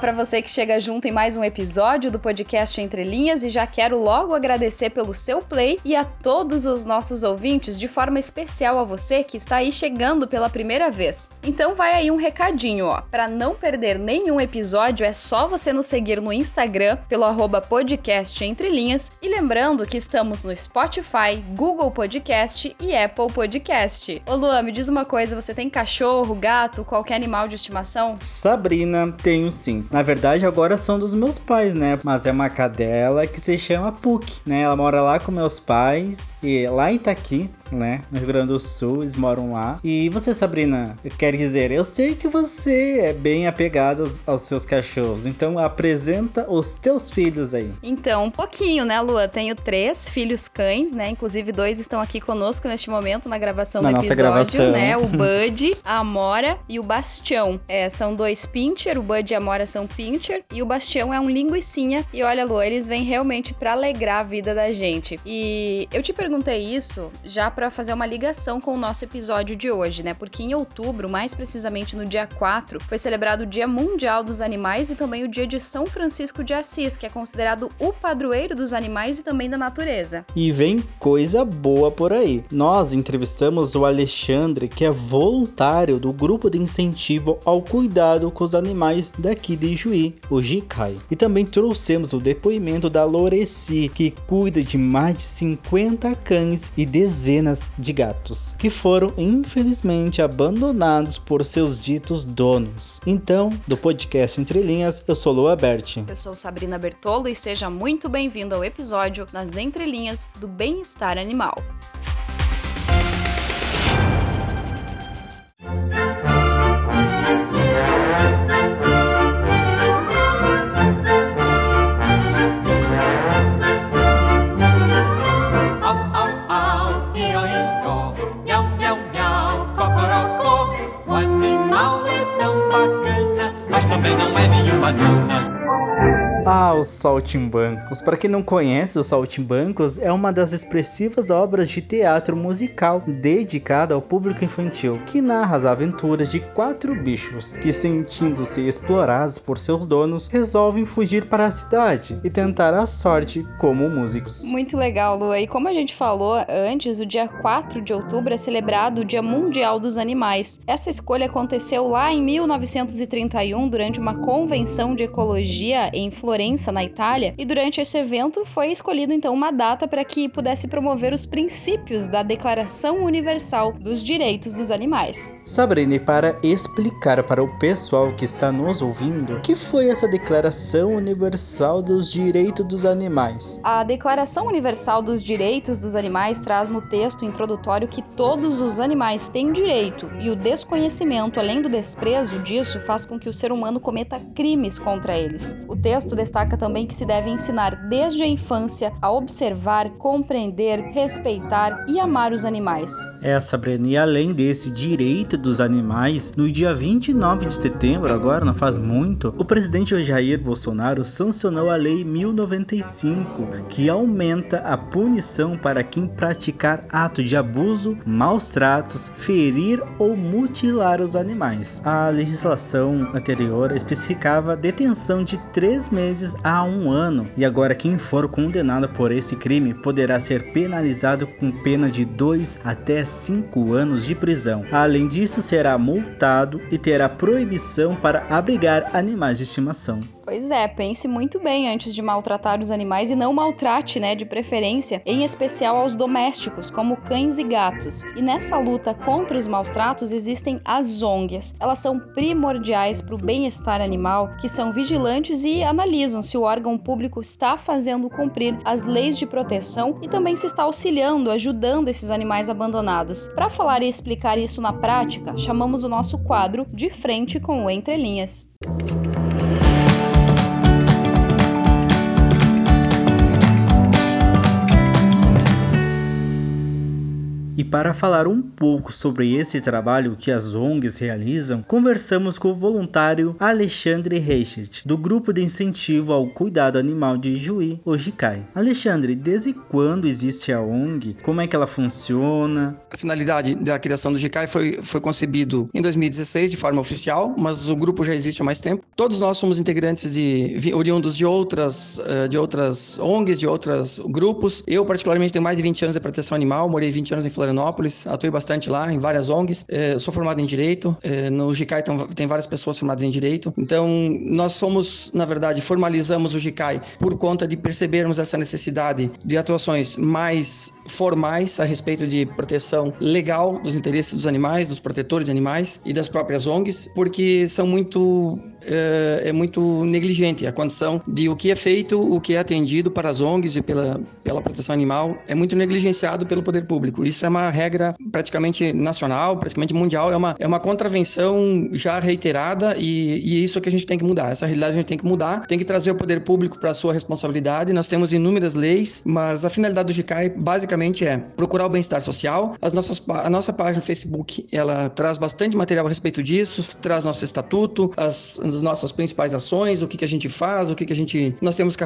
para você que chega junto em mais um episódio do podcast Entre Linhas e já quero logo agradecer pelo seu play e a todos os nossos ouvintes, de forma especial a você que está aí chegando pela primeira vez. Então vai aí um recadinho, ó. Para não perder nenhum episódio, é só você nos seguir no Instagram pelo arroba podcast Entre Linhas e lembrando que estamos no Spotify, Google Podcast e Apple Podcast. Ô Luan, me diz uma coisa, você tem cachorro, gato, qualquer animal de estimação? Sabrina, tenho sim. Na verdade, agora são dos meus pais, né? Mas é uma cadela que se chama Puck, né? Ela mora lá com meus pais e lá em Itaqui, né? No Rio Grande do Sul, eles moram lá. E você, Sabrina, quer dizer, eu sei que você é bem apegada aos, aos, seus cachorros, então apresenta os teus filhos aí. Então, um pouquinho, né, Lua? Tenho três filhos cães, né? Inclusive, dois estão aqui conosco neste momento na gravação na do episódio, gravação. né? O Bud, a Amora e o Bastião. É, são dois pincher, o Bud e a Amora são pincher, e o Bastião é um linguicinha. E olha, Lua, eles vêm realmente para alegrar a vida da gente. E eu te perguntei isso já para fazer uma ligação com o nosso episódio de hoje, né? Porque em outubro, mais precisamente no dia 4, foi celebrado o Dia Mundial dos Animais e também o Dia de São Francisco de Assis, que é considerado o padroeiro dos animais e também da natureza. E vem coisa boa por aí. Nós entrevistamos o Alexandre, que é voluntário do grupo de incentivo ao cuidado com os animais daqui de Juí, o GICAI. E também trouxemos o depoimento da Loreci, que cuida de mais de 50 cães e dezenas dezenas de gatos, que foram infelizmente abandonados por seus ditos donos. Então, do podcast Entre Linhas, eu sou Lua Berti. Eu sou Sabrina Bertolo e seja muito bem-vindo ao episódio Nas Entrelinhas do Bem-Estar Animal. Os Saltimbancos. Para quem não conhece, os Saltimbancos é uma das expressivas obras de teatro musical dedicada ao público infantil, que narra as aventuras de quatro bichos que, sentindo-se explorados por seus donos, resolvem fugir para a cidade e tentar a sorte como músicos. Muito legal, Lu. E como a gente falou antes, o dia 4 de outubro é celebrado o Dia Mundial dos Animais. Essa escolha aconteceu lá em 1931 durante uma convenção de ecologia em Florença Na Itália, e durante esse evento foi escolhida então uma data para que pudesse promover os princípios da Declaração Universal dos Direitos dos Animais. Sabrina, para explicar para o pessoal que está nos ouvindo, o que foi essa Declaração Universal dos Direitos dos Animais? A Declaração Universal dos Direitos dos Animais traz no texto introdutório que todos os animais têm direito e o desconhecimento, além do desprezo disso, faz com que o ser humano cometa crimes contra eles. O texto destaca também que se deve ensinar desde a infância a observar, compreender, respeitar e amar os animais. É, Sabrina, e além desse direito dos animais, no dia 29 de setembro, agora não faz muito, o presidente Jair Bolsonaro sancionou a Lei 1095, que aumenta a punição para quem praticar ato de abuso, maus tratos, ferir ou mutilar os animais. A legislação anterior especificava detenção de três meses meses a um ano. E agora, quem for condenado por esse crime poderá ser penalizado com pena de 2 até 5 anos de prisão. Além disso, será multado e terá proibição para abrigar animais de estimação. Pois é, pense muito bem antes de maltratar os animais e não maltrate, né, de preferência, em especial aos domésticos, como cães e gatos. E nessa luta contra os maus tratos existem as ONGs. Elas são primordiais para o bem-estar animal, que são vigilantes e analisam se o órgão público está fazendo cumprir as leis de proteção e também se está auxiliando, ajudando esses animais abandonados. Para falar e explicar isso na prática, chamamos o nosso quadro de frente com o Entre Linhas. E para falar um pouco sobre esse trabalho que as ONGs realizam, conversamos com o voluntário Alexandre Reichert, do Grupo de Incentivo ao Cuidado Animal de Juí, Ojicai. Alexandre, desde quando existe a ONG? Como é que ela funciona? A finalidade da criação do GICAI foi, foi concebido em 2016 de forma oficial, mas o grupo já existe há mais tempo. Todos nós somos integrantes de oriundos de outras, eh, de outras ONGs, de outros grupos. Eu, particularmente, tenho mais de 20 anos de proteção animal, morei 20 anos em Florianópolis, atuei bastante lá, em várias ONGs. Eh, sou formado em Direito, eh, no GICAI tem várias pessoas formadas em Direito. Então, nós somos, na verdade, formalizamos o GICAI por conta de percebermos essa necessidade de atuações mais formais a respeito de proteção legal dos interesses dos animais, dos protetores de animais e das próprias ONGs, porque são muito é, é, muito negligente a condição de o que é feito, o que é atendido para as ONGs e pela, pela proteção animal é muito negligenciado pelo poder público. Isso é uma regra praticamente nacional, praticamente mundial, é uma, é uma contravenção já reiterada e, e é isso que a gente tem que mudar. Essa realidade a gente tem que mudar, tem que trazer o poder público para sua responsabilidade. Nós temos inúmeras leis, mas a finalidade do GICAI basicamente é procurar o bem-estar social. As nossas, a nossa página no Facebook ela traz bastante material a respeito disso, traz nosso estatuto, as as nossas principais ações, o que, que a gente faz, o que, que a gente. Nós temos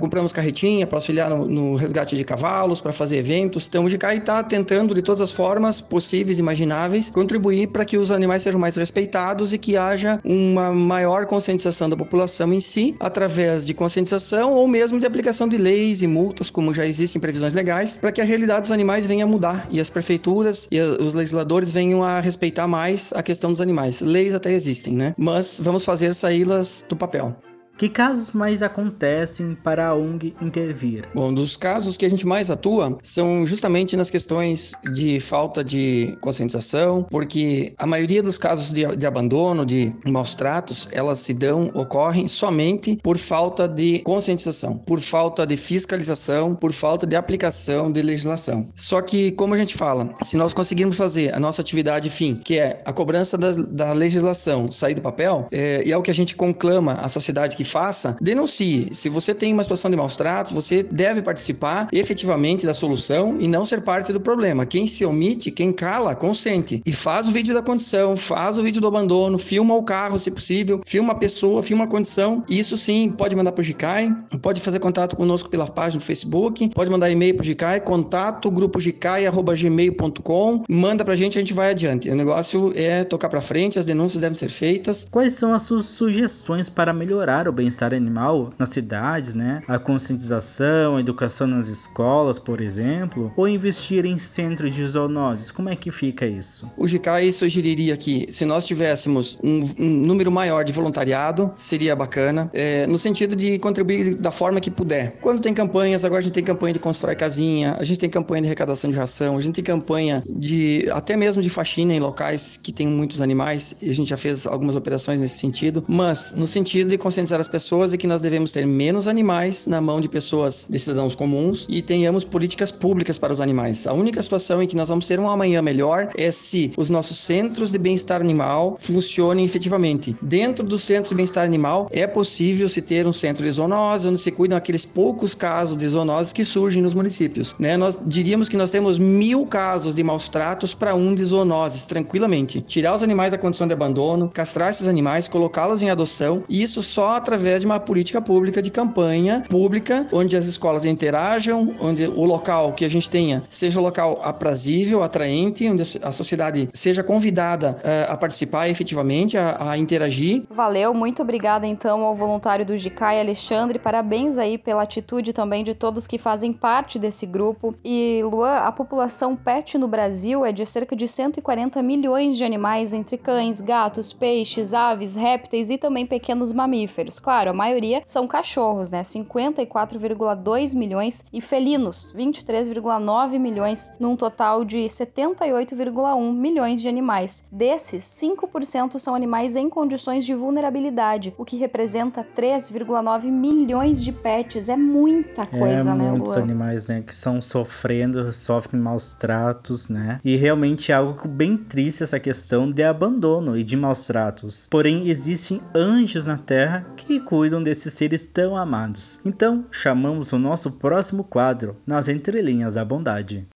compramos carretinha para auxiliar no, no, resgate de cavalos, para fazer eventos. Então o GICAI está tentando, de todas as formas possíveis e imagináveis, contribuir para que os animais sejam mais respeitados e que haja uma maior conscientização da população em si, através de conscientização ou mesmo de aplicação de leis e multas, como já existem previsões legais, para que a realidade dos animais venha a mudar e as prefeituras e os legisladores venham a respeitar mais a questão dos animais. Leis até existem, né? Mas vamos fazer saí-las do papel. Que casos mais acontecem para a ONG intervir? Bom, dos casos que a gente mais atua são justamente nas questões de falta de conscientização, porque a maioria dos casos de, de abandono, de maus tratos, elas se dão, ocorrem somente por falta de conscientização, por falta de fiscalização, por falta de aplicação de legislação. Só que, como a gente fala, se nós conseguirmos fazer a nossa atividade fim, que é a cobrança da, da legislação sair do papel, é, e é o que a gente conclama a sociedade que faça, denuncie. Se você tem uma situação de maus tratos, você deve participar efetivamente da solução e não ser parte do problema. Quem se omite, quem cala, consente. E faz o vídeo da condição, faz o vídeo do abandono, filma o carro, se possível, filma a pessoa, filma a condição. Isso sim, pode mandar para o GICAI, pode fazer contato conosco pela página do Facebook, pode mandar e-mail para o GICAI, contato grupogicai.gmail.com, manda para a gente, a gente vai adiante. O negócio é tocar para frente, as denúncias devem ser feitas. Quais são as suas sugestões para melhorar o bem-estar animal nas cidades, né? A conscientização, a educação nas escolas, por exemplo, ou investir em centros de zoonoses. Como é que fica isso? O GICAI sugeriria que se nós tivéssemos um, um número maior de voluntariado, seria bacana, é, no sentido de contribuir da forma que puder. Quando tem campanhas, agora a gente tem campanha de constrói casinha, a gente tem campanha de arrecadação de ração, a gente tem campanha de até mesmo de faxina em locais que tem muitos animais, a gente já fez algumas operações nesse sentido, mas no sentido de conscientizar as pessoas e que nós devemos ter menos animais na mão de pessoas, de cidadãos comuns e tenhamos políticas públicas para os animais. A única situação em que nós vamos ter um amanhã melhor é se os nossos centros de bem-estar animal funcionem efetivamente. Dentro dos centros de bem-estar animal é possível se ter um centro de zoonose onde se cuidam aqueles poucos casos de zoonoses que surgem nos municípios. Né? Nós diríamos que nós temos mil casos de maus tratos para um de zoonoses, tranquilamente. Tirar os animais da condição de abandono, castrar esses animais, colocá-los em adoção, e isso só através através de uma política pública de campanha pública, onde as escolas interajam, onde o local que a gente tenha seja um local aprazível, atraente, onde a sociedade seja convidada uh, a participar efetivamente, a, a, interagir. Valeu, muito obrigada então ao voluntário do GICAI, Alexandre, parabéns aí pela atitude também de todos que fazem parte desse grupo. E Luan, a população pet no Brasil é de cerca de 140 milhões de animais entre cães, gatos, peixes, aves, répteis e também pequenos mamíferos. Claro, a maioria são cachorros, né? 54,2 milhões e felinos, 23,9 milhões, num total de 78,1 milhões de animais. Desses, 5% são animais em condições de vulnerabilidade, o que representa 3,9 milhões de pets. É muita coisa, é, né, muitos animais, né, que estão sofrendo, sofrem maus tratos, né? E realmente é algo bem triste essa questão de abandono e de maus tratos. Porém, existem anjos na Terra que cuidam desses seres tão amados. Então, chamamos o nosso próximo quadro nas entrelinhas da bondade.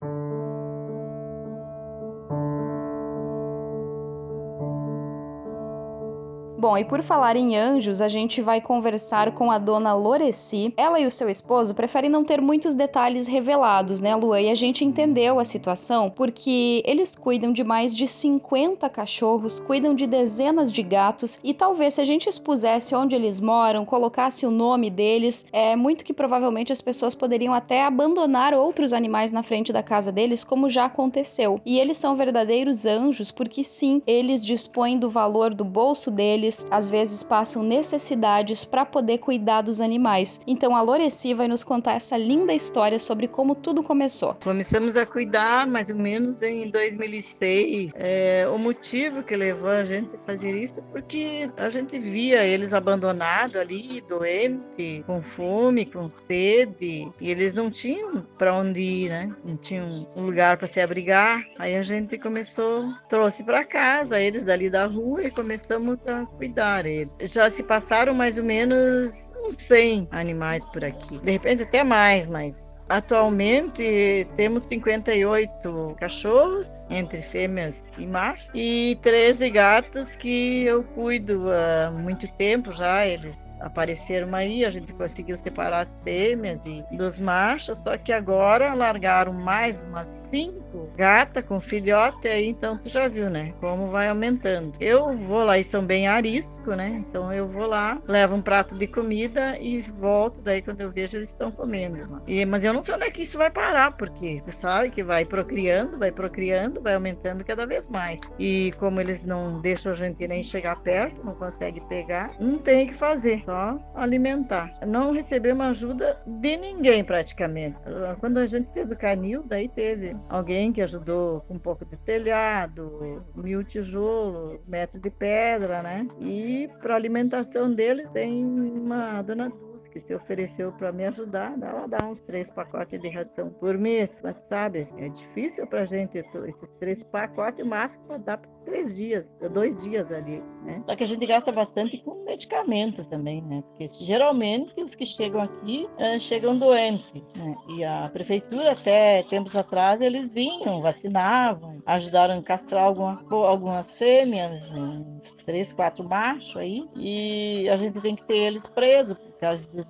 Bom, e por falar em anjos, a gente vai conversar com a dona Loreci. Ela e o seu esposo preferem não ter muitos detalhes revelados, né, Luan? E a gente entendeu a situação porque eles cuidam de mais de 50 cachorros, cuidam de dezenas de gatos e talvez se a gente expusesse onde eles moram, colocasse o nome deles, é muito que provavelmente as pessoas poderiam até abandonar outros animais na frente da casa deles, como já aconteceu. E eles são verdadeiros anjos porque sim, eles dispõem do valor do bolso deles eles às vezes passam necessidades para poder cuidar dos animais. Então a Loreci vai nos contar essa linda história sobre como tudo começou. Começamos a cuidar mais ou menos em 2006. É, o motivo que levou a gente a fazer isso porque a gente via eles abandonados ali, doentes, com fome, com sede, e eles não tinham para onde ir, né? Não tinham um lugar para se abrigar. Aí a gente começou, trouxe para casa eles dali da rua e começamos a cuidar eles. Já se passaram mais ou menos uns 100 animais por aqui. De repente até mais, mas atualmente temos 58 cachorros, entre fêmeas e machos, e 13 gatos que eu cuido há muito tempo já. Eles apareceram aí, a gente conseguiu separar as fêmeas e dos machos, só que agora largaram mais umas 5 gata com filhote, aí então tu já viu, né? Como vai aumentando. Eu vou lá e são bem arisco, né? Então eu vou lá, levo um prato de comida e volto. Daí quando eu vejo eles estão comendo. E, mas eu não sei onde é que isso vai parar, porque tu sabe que vai procriando, vai procriando, vai aumentando cada vez mais. E como eles não deixam a gente nem chegar perto, não consegue pegar, não tem o que fazer, só alimentar. Não recebemos ajuda de ninguém praticamente. Quando a gente fez o canil, daí teve alguém que ajudou com um pouco de telhado, mil tijolos, metro de pedra, né? E para alimentação deles tem uma dona Que se ofereceu para me ajudar. Ela dá uns três pacotes de ração por mês, mas sabe, é difícil para gente esses três pacotes, o máximo para dar para três dias, dois dias ali, né? Só que a gente gasta bastante com medicamento também, né? Porque geralmente os que chegam aqui uh, chegam doentes, né? E a prefeitura até tempos atrás eles vinham, vacinavam, ajudaram a castrar alguma, algumas fêmeas, uns três, quatro machos aí, e a gente tem que ter eles presos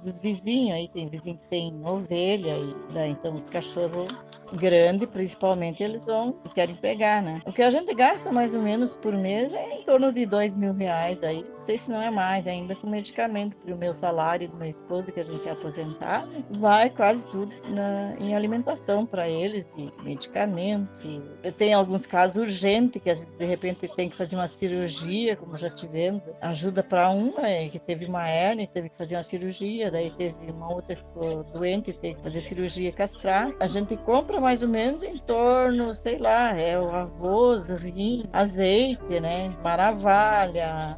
dos vizinhos aí, tem vizinho que tem ovelha e daí, então os cachorros grande, principalmente, eles vão querem pegar, né? O que a gente gasta mais ou menos por mês é em torno de dois mil reais aí. Não sei se não é mais ainda com medicamento, porque o meu salário do meu esposo, que a gente é aposentado, vai quase tudo na, em alimentação para eles e medicamento. Eu tenho alguns casos urgentes que às vezes de repente tem que fazer uma cirurgia, como já tivemos. Ajuda para uma é, que teve uma hernia teve que fazer uma cirurgia, daí teve uma outra que ficou doente teve que fazer cirurgia castrar. A gente compra mais ou menos em torno, sei lá, é o arroz, rim, azeite, né? Maravalha,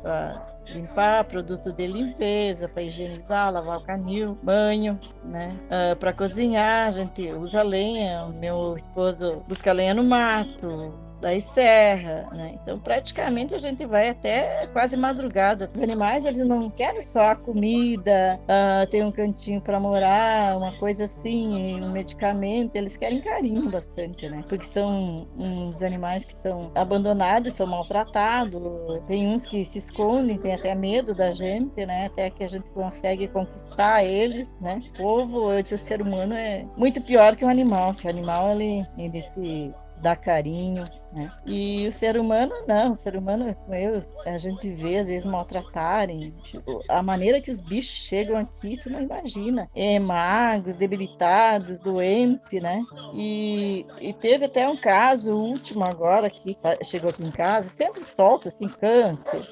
limpar, produto de limpeza, para higienizar, lavar o canil, banho, né? Uh, ah, para cozinhar, a gente usa lenha, o meu esposo busca lenha no mato, daí serra, né? Então praticamente a gente vai até quase madrugada. Os animais eles não querem só a comida, uh, ter um cantinho para morar, uma coisa assim, um medicamento. Eles querem carinho bastante, né? Porque são uns animais que são abandonados, são maltratados. Tem uns que se escondem, tem até medo da gente, né? Até que a gente consegue conquistar eles, né? O povo, o ser humano é muito pior que o animal, que o animal ele, ele te dá carinho, né? E o ser humano, não, o ser humano, eu, a gente vê às vezes maltratarem. Tipo, a maneira que os bichos chegam aqui, tu não imagina. É magros, debilitados, doentes, né? E, e teve até um caso último agora que chegou aqui em casa, sempre solto, assim, câncer,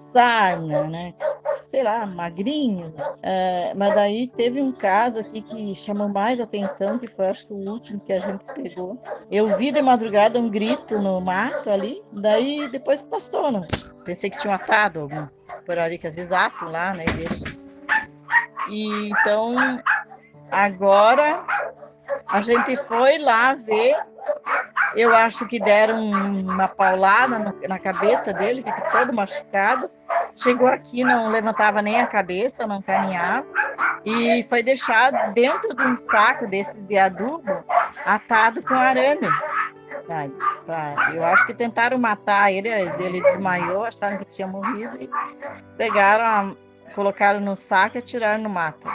sarna, né? Sei lá, magrinho. É, mas daí teve um caso aqui que chamou mais atenção, que foi acho que o último que a gente pegou. Eu vi de madrugada um grito no mato ali, daí depois passou, não. Pensei que tinha atado algum por ali, que às vezes lá, né? E então, agora a gente foi lá ver. Eu acho que deram uma paulada na, na cabeça dele, ficou todo machucado. Chegou aqui, não levantava nem a cabeça, não caminhava. E foi deixado dentro de um saco desses de adubo, atado com arame eu acho que tentaram matar ele, ele desmaiou, acharam que tinha morrido e pegaram, colocaram no saco e atiraram no mato.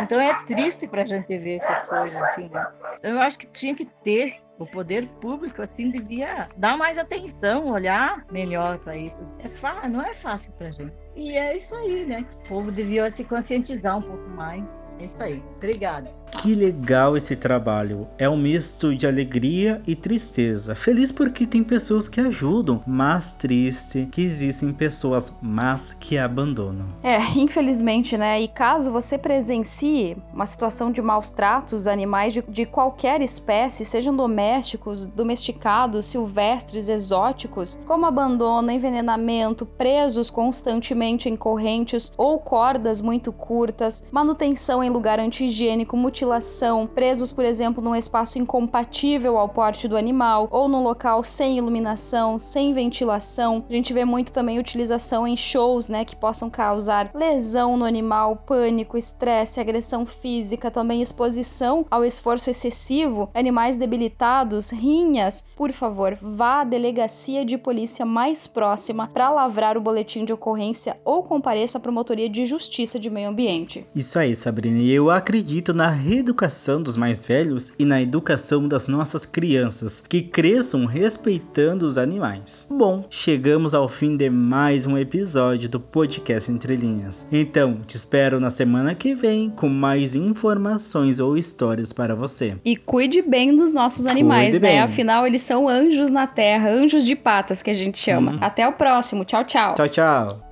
Então é triste para a gente ver essas coisas assim, né? Eu acho que tinha que ter o poder público assim devia dar mais atenção, olhar melhor para isso. É não é fácil para gente. E é isso aí, né? O povo devia se conscientizar um pouco mais. É isso aí. Obrigada. Que legal esse trabalho. É um misto de alegria e tristeza. Feliz porque tem pessoas que ajudam, mas triste que existem pessoas más que abandonam. É, infelizmente, né? E caso você presencie uma situação de maus tratos, animais de, de qualquer espécie, sejam domésticos, domesticados, silvestres, exóticos, como abandono, envenenamento, presos constantemente em correntes ou cordas muito curtas, manutenção em lugar anti-higiênico, mutilação mutilação, presos, por exemplo, num espaço incompatível ao porte do animal, ou num local sem iluminação, sem ventilação. A gente vê muito também utilização em shows, né, que possam causar lesão no animal, pânico, estresse, agressão física, também exposição ao esforço excessivo, animais debilitados, rinhas. Por favor, vá à delegacia de polícia mais próxima para lavrar o boletim de ocorrência ou compareça à promotoria de justiça de meio ambiente. Isso aí, Sabrina. E eu acredito na reeducação dos mais velhos e na educação das nossas crianças, que cresçam respeitando os animais. Bom, chegamos ao fim de mais um episódio do podcast Entre Linhas. Então, te espero na semana que vem com mais informações ou histórias para você. E cuide bem dos nossos animais, né? Afinal, eles são anjos na terra, anjos de patas que a gente chama. Hum. Até o próximo. Tchau, tchau. Tchau, tchau.